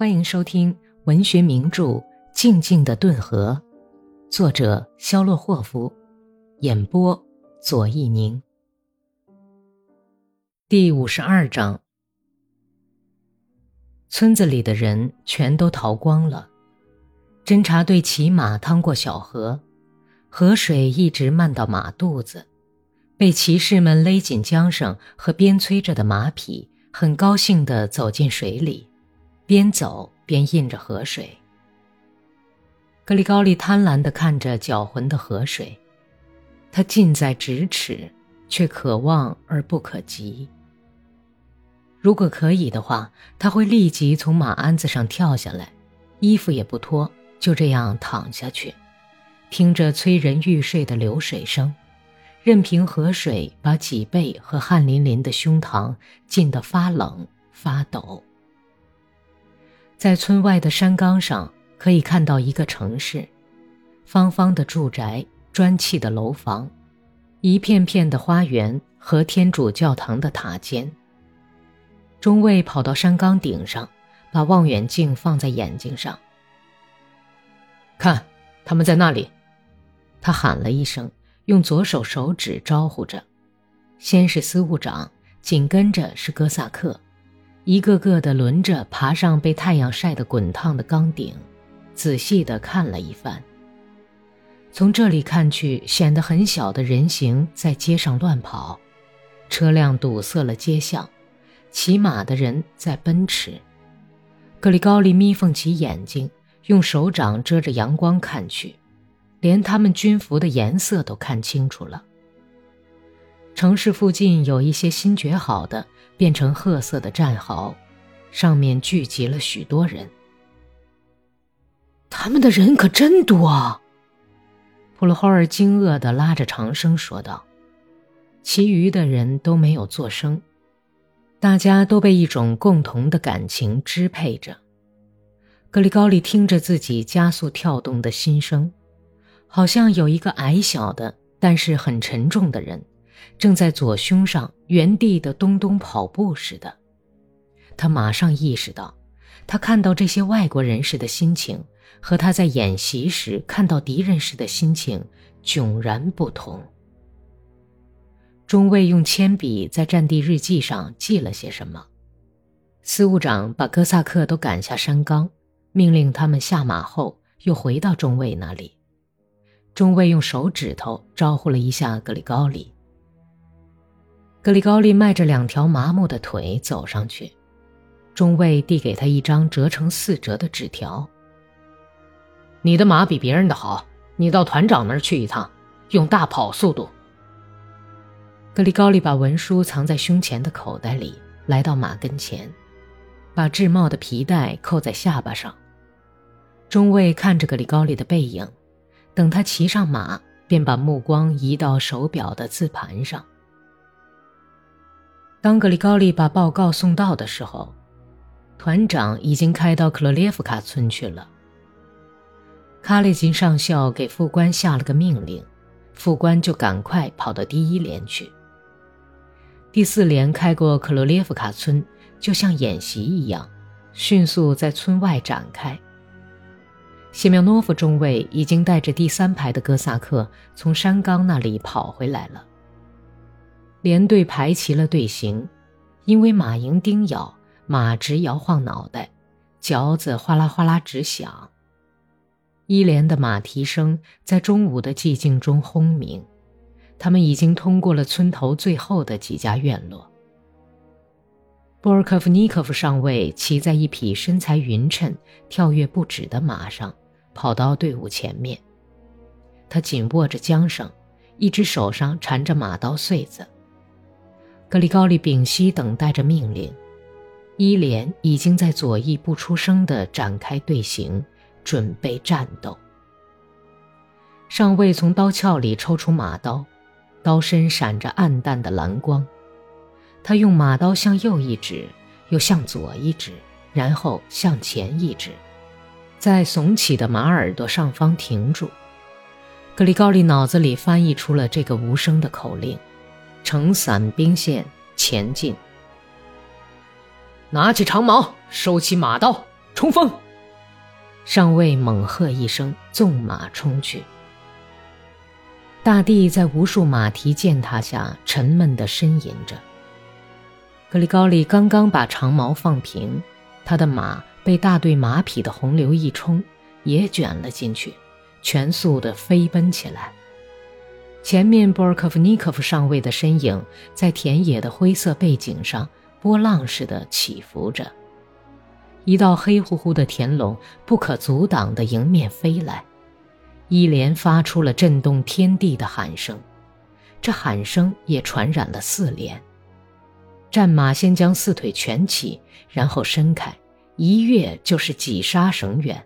欢迎收听文学名著《静静的顿河》，作者肖洛霍夫，演播左一宁。第五十二章，村子里的人全都逃光了。侦察队骑马趟过小河，河水一直漫到马肚子，被骑士们勒紧缰绳和鞭催着的马匹，很高兴地走进水里。边走边印着河水。格里高利贪婪地看着搅浑的河水，他近在咫尺，却可望而不可及。如果可以的话，他会立即从马鞍子上跳下来，衣服也不脱，就这样躺下去，听着催人欲睡的流水声，任凭河水把脊背和汗淋淋的胸膛浸得发冷发抖。在村外的山岗上，可以看到一个城市，方方的住宅，砖砌的楼房，一片片的花园和天主教堂的塔尖。中尉跑到山岗顶上，把望远镜放在眼睛上，看，他们在那里。他喊了一声，用左手手指招呼着。先是司务长，紧跟着是哥萨克。一个个的轮着爬上被太阳晒得滚烫的钢顶，仔细地看了一番。从这里看去，显得很小的人形在街上乱跑，车辆堵塞了街巷，骑马的人在奔驰。格里高利眯缝起眼睛，用手掌遮着阳光看去，连他们军服的颜色都看清楚了。城市附近有一些新掘好的。变成褐色的战壕，上面聚集了许多人。他们的人可真多！普罗霍尔惊愕地拉着长生说道。其余的人都没有作声，大家都被一种共同的感情支配着。格里高利听着自己加速跳动的心声，好像有一个矮小的但是很沉重的人。正在左胸上原地的咚咚跑步似的，他马上意识到，他看到这些外国人士的心情和他在演习时看到敌人时的心情迥然不同。中尉用铅笔在战地日记上记了些什么，司务长把哥萨克都赶下山岗，命令他们下马后又回到中尉那里。中尉用手指头招呼了一下格里高里。格里高利迈着两条麻木的腿走上去，中尉递给他一张折成四折的纸条。你的马比别人的好，你到团长那儿去一趟，用大跑速度。格里高利把文书藏在胸前的口袋里，来到马跟前，把制帽的皮带扣在下巴上。中尉看着格里高利的背影，等他骑上马，便把目光移到手表的字盘上。当格里高利把报告送到的时候，团长已经开到克罗列夫卡村去了。卡列金上校给副官下了个命令，副官就赶快跑到第一连去。第四连开过克罗列夫卡村，就像演习一样，迅速在村外展开。谢苗诺夫中尉已经带着第三排的哥萨克从山冈那里跑回来了。连队排齐了队形，因为马蝇叮咬，马直摇晃脑袋，嚼子哗啦哗啦直响。一连的马蹄声在中午的寂静中轰鸣。他们已经通过了村头最后的几家院落。波尔科夫尼科夫上尉骑在一匹身材匀称、跳跃不止的马上，跑到队伍前面。他紧握着缰绳，一只手上缠着马刀穗子。格里高利屏息等待着命令，伊莲已经在左翼不出声地展开队形，准备战斗。上尉从刀鞘里抽出马刀，刀身闪着暗淡的蓝光。他用马刀向右一指，又向左一指，然后向前一指，在耸起的马耳朵上方停住。格里高利脑子里翻译出了这个无声的口令。呈伞兵线前进。拿起长矛，收起马刀，冲锋！上尉猛喝一声，纵马冲去。大地在无数马蹄践踏下沉闷地呻吟着。格里高利刚刚把长矛放平，他的马被大队马匹的洪流一冲，也卷了进去，全速地飞奔起来。前面波尔科夫尼科夫上尉的身影在田野的灰色背景上波浪似的起伏着。一道黑乎乎的田垄不可阻挡地迎面飞来，一连发出了震动天地的喊声，这喊声也传染了四连。战马先将四腿蜷起，然后伸开，一跃就是几杀绳远。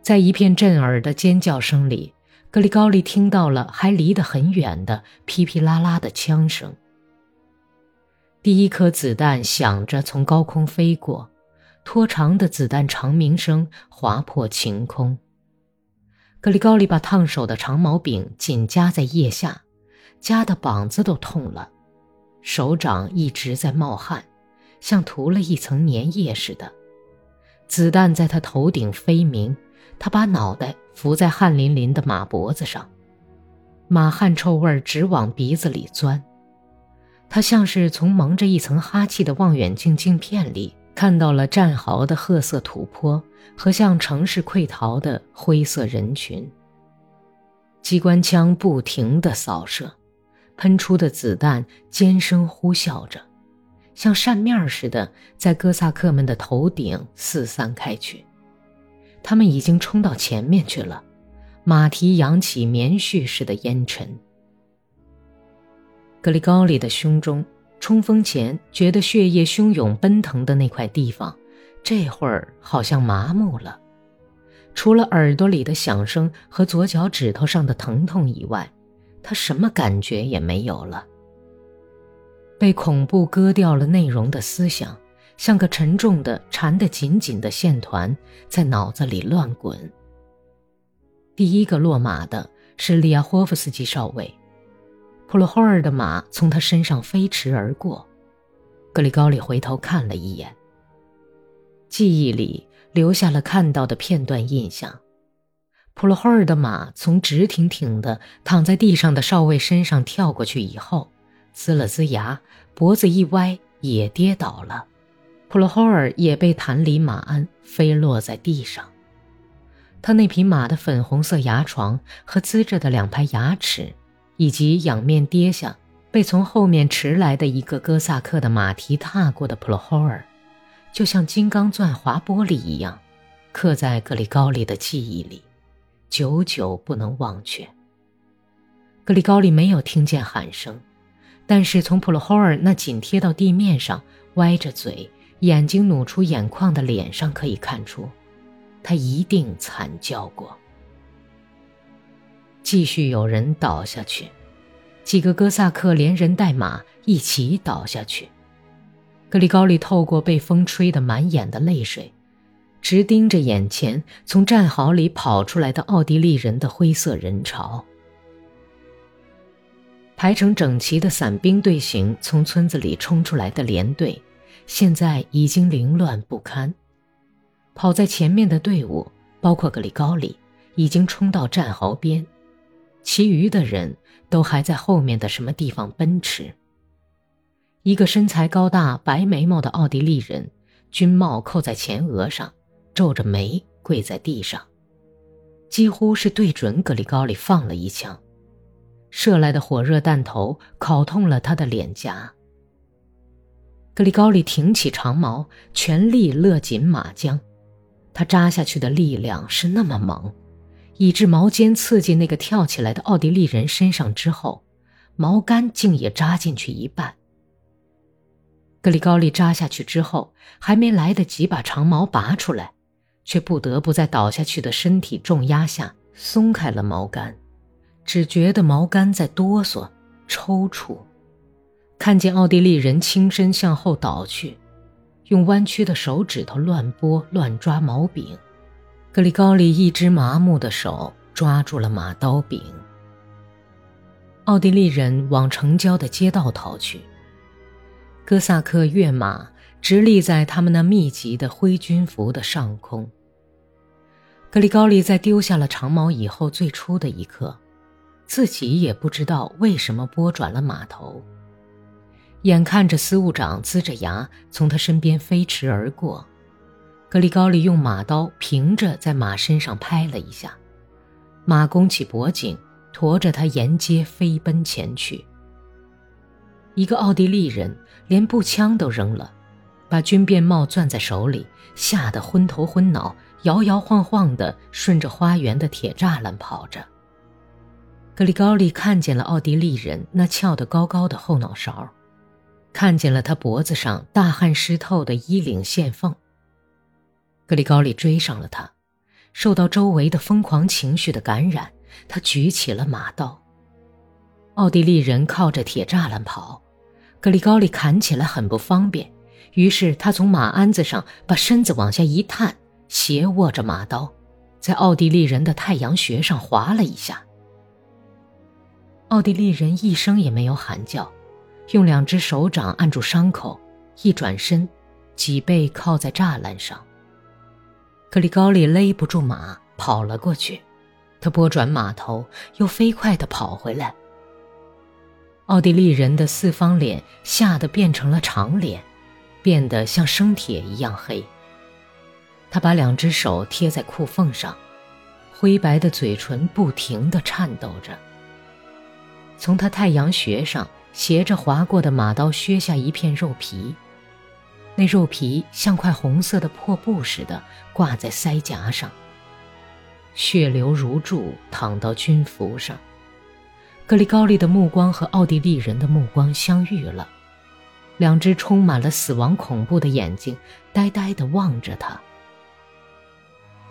在一片震耳的尖叫声里。格里高利听到了还离得很远的噼噼啦啦的枪声。第一颗子弹响着从高空飞过，拖长的子弹长鸣声划破晴空。格里高利把烫手的长毛柄紧夹在腋下，夹的膀子都痛了，手掌一直在冒汗，像涂了一层粘液似的。子弹在他头顶飞鸣。他把脑袋伏在汗淋淋的马脖子上，马汗臭味直往鼻子里钻。他像是从蒙着一层哈气的望远镜镜片里看到了战壕的褐色土坡和向城市溃逃的灰色人群。机关枪不停地扫射，喷出的子弹尖声呼啸着，像扇面似的在哥萨克们的头顶四散开去。他们已经冲到前面去了，马蹄扬起棉絮似的烟尘。格里高里的胸中，冲锋前觉得血液汹涌奔腾的那块地方，这会儿好像麻木了。除了耳朵里的响声和左脚指头上的疼痛以外，他什么感觉也没有了。被恐怖割掉了内容的思想。像个沉重的、缠得紧紧的线团，在脑子里乱滚。第一个落马的是利亚霍夫斯基少尉，普罗霍尔的马从他身上飞驰而过。格里高利回头看了一眼，记忆里留下了看到的片段印象：普罗霍尔的马从直挺挺的躺在地上的少尉身上跳过去以后，呲了呲牙，脖子一歪，也跌倒了。普罗霍尔也被弹离马鞍，飞落在地上。他那匹马的粉红色牙床和呲着的两排牙齿，以及仰面跌下、被从后面驰来的一个哥萨克的马蹄踏过的普罗霍尔，就像金刚钻划玻璃一样，刻在格里高利的记忆里，久久不能忘却。格里高利没有听见喊声，但是从普罗霍尔那紧贴到地面上、歪着嘴。眼睛努出眼眶的脸上可以看出，他一定惨叫过。继续有人倒下去，几个哥萨克连人带马一起倒下去。格里高利透过被风吹得满眼的泪水，直盯着眼前从战壕里跑出来的奥地利人的灰色人潮。排成整齐的伞兵队形从村子里冲出来的连队。现在已经凌乱不堪，跑在前面的队伍，包括格里高里，已经冲到战壕边，其余的人都还在后面的什么地方奔驰。一个身材高大、白眉毛的奥地利人，军帽扣在前额上，皱着眉跪在地上，几乎是对准格里高里放了一枪，射来的火热弹头烤痛了他的脸颊。格里高利挺起长矛，全力勒紧马缰。他扎下去的力量是那么猛，以致矛尖刺进那个跳起来的奥地利人身上之后，矛杆竟也扎进去一半。格里高利扎下去之后，还没来得及把长矛拔出来，却不得不在倒下去的身体重压下松开了矛杆，只觉得矛杆在哆嗦、抽搐。看见奥地利人轻身向后倒去，用弯曲的手指头乱拨乱抓毛柄，格里高利一只麻木的手抓住了马刀柄。奥地利人往城郊的街道逃去，哥萨克跃马直立在他们那密集的灰军服的上空。格里高利在丢下了长矛以后，最初的一刻，自己也不知道为什么拨转了马头。眼看着司务长呲着牙从他身边飞驰而过，格里高利用马刀平着在马身上拍了一下，马弓起脖颈，驮着他沿街飞奔前去。一个奥地利人连步枪都扔了，把军便帽攥在手里，吓得昏头昏脑，摇摇晃晃地顺着花园的铁栅栏跑着。格里高利看见了奥地利人那翘得高高的后脑勺。看见了他脖子上大汗湿透的衣领线缝。格里高利追上了他，受到周围的疯狂情绪的感染，他举起了马刀。奥地利人靠着铁栅栏跑，格里高利砍起来很不方便，于是他从马鞍子上把身子往下一探，斜握着马刀，在奥地利人的太阳穴上划了一下。奥地利人一声也没有喊叫。用两只手掌按住伤口，一转身，脊背靠在栅栏上。格里高利勒不住马，跑了过去。他拨转马头，又飞快地跑回来。奥地利人的四方脸吓得变成了长脸，变得像生铁一样黑。他把两只手贴在裤缝上，灰白的嘴唇不停地颤抖着。从他太阳穴上。斜着划过的马刀削下一片肉皮，那肉皮像块红色的破布似的挂在腮颊上。血流如注，淌到军服上。格里高利的目光和奥地利人的目光相遇了，两只充满了死亡恐怖的眼睛呆呆地望着他。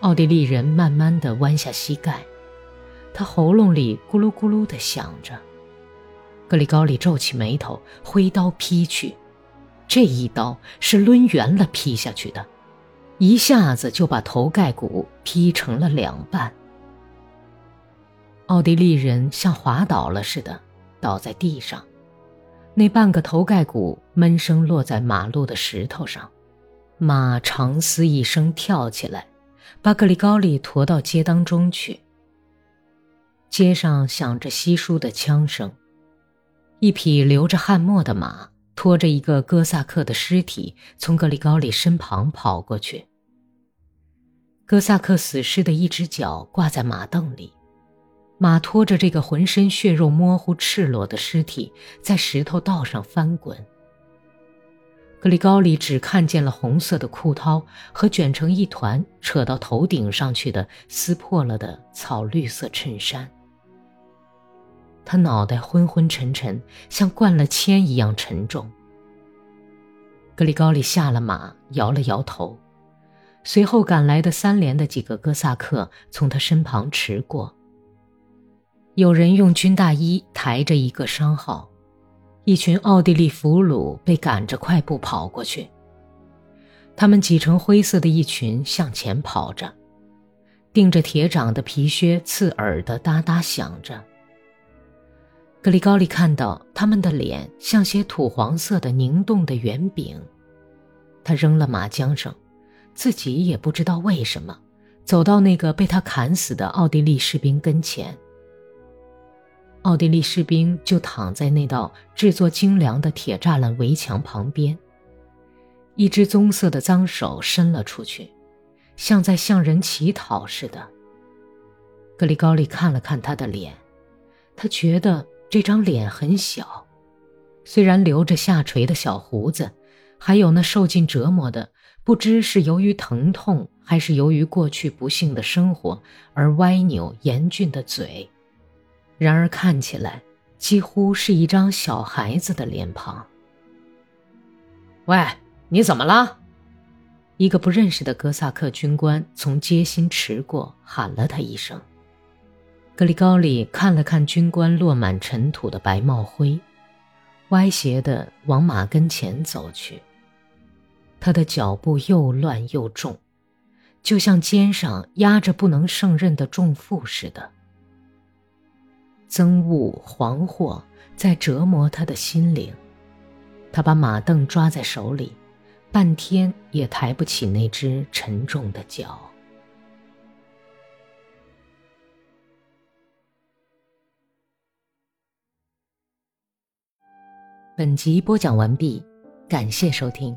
奥地利人慢慢地弯下膝盖，他喉咙里咕噜咕噜地响着。格里高利皱起眉头，挥刀劈去。这一刀是抡圆了劈下去的，一下子就把头盖骨劈成了两半。奥地利人像滑倒了似的倒在地上，那半个头盖骨闷声落在马路的石头上。马长嘶一声跳起来，把格里高利驮到街当中去。街上响着稀疏的枪声。一匹流着汗沫的马拖着一个哥萨克的尸体从格里高里身旁跑过去。哥萨克死尸的一只脚挂在马凳里，马拖着这个浑身血肉模糊、赤裸的尸体在石头道上翻滚。格里高里只看见了红色的裤绦和卷成一团、扯到头顶上去的撕破了的草绿色衬衫。他脑袋昏昏沉沉，像灌了铅一样沉重。格里高利下了马，摇了摇头。随后赶来的三连的几个哥萨克从他身旁驰过。有人用军大衣抬着一个伤号，一群奥地利俘虏被赶着快步跑过去。他们挤成灰色的一群向前跑着，钉着铁掌的皮靴刺耳的哒哒响着。格里高利看到他们的脸像些土黄色的凝冻的圆饼，他扔了马缰绳，自己也不知道为什么，走到那个被他砍死的奥地利士兵跟前。奥地利士兵就躺在那道制作精良的铁栅栏围墙旁边，一只棕色的脏手伸了出去，像在向人乞讨似的。格里高利看了看他的脸，他觉得。这张脸很小，虽然留着下垂的小胡子，还有那受尽折磨的，不知是由于疼痛还是由于过去不幸的生活而歪扭严峻的嘴，然而看起来几乎是一张小孩子的脸庞。喂，你怎么了？一个不认识的哥萨克军官从街心驰过，喊了他一声。格里高利看了看军官落满尘土的白帽灰，歪斜的往马跟前走去。他的脚步又乱又重，就像肩上压着不能胜任的重负似的。憎恶、惶惑在折磨他的心灵。他把马凳抓在手里，半天也抬不起那只沉重的脚。本集播讲完毕，感谢收听。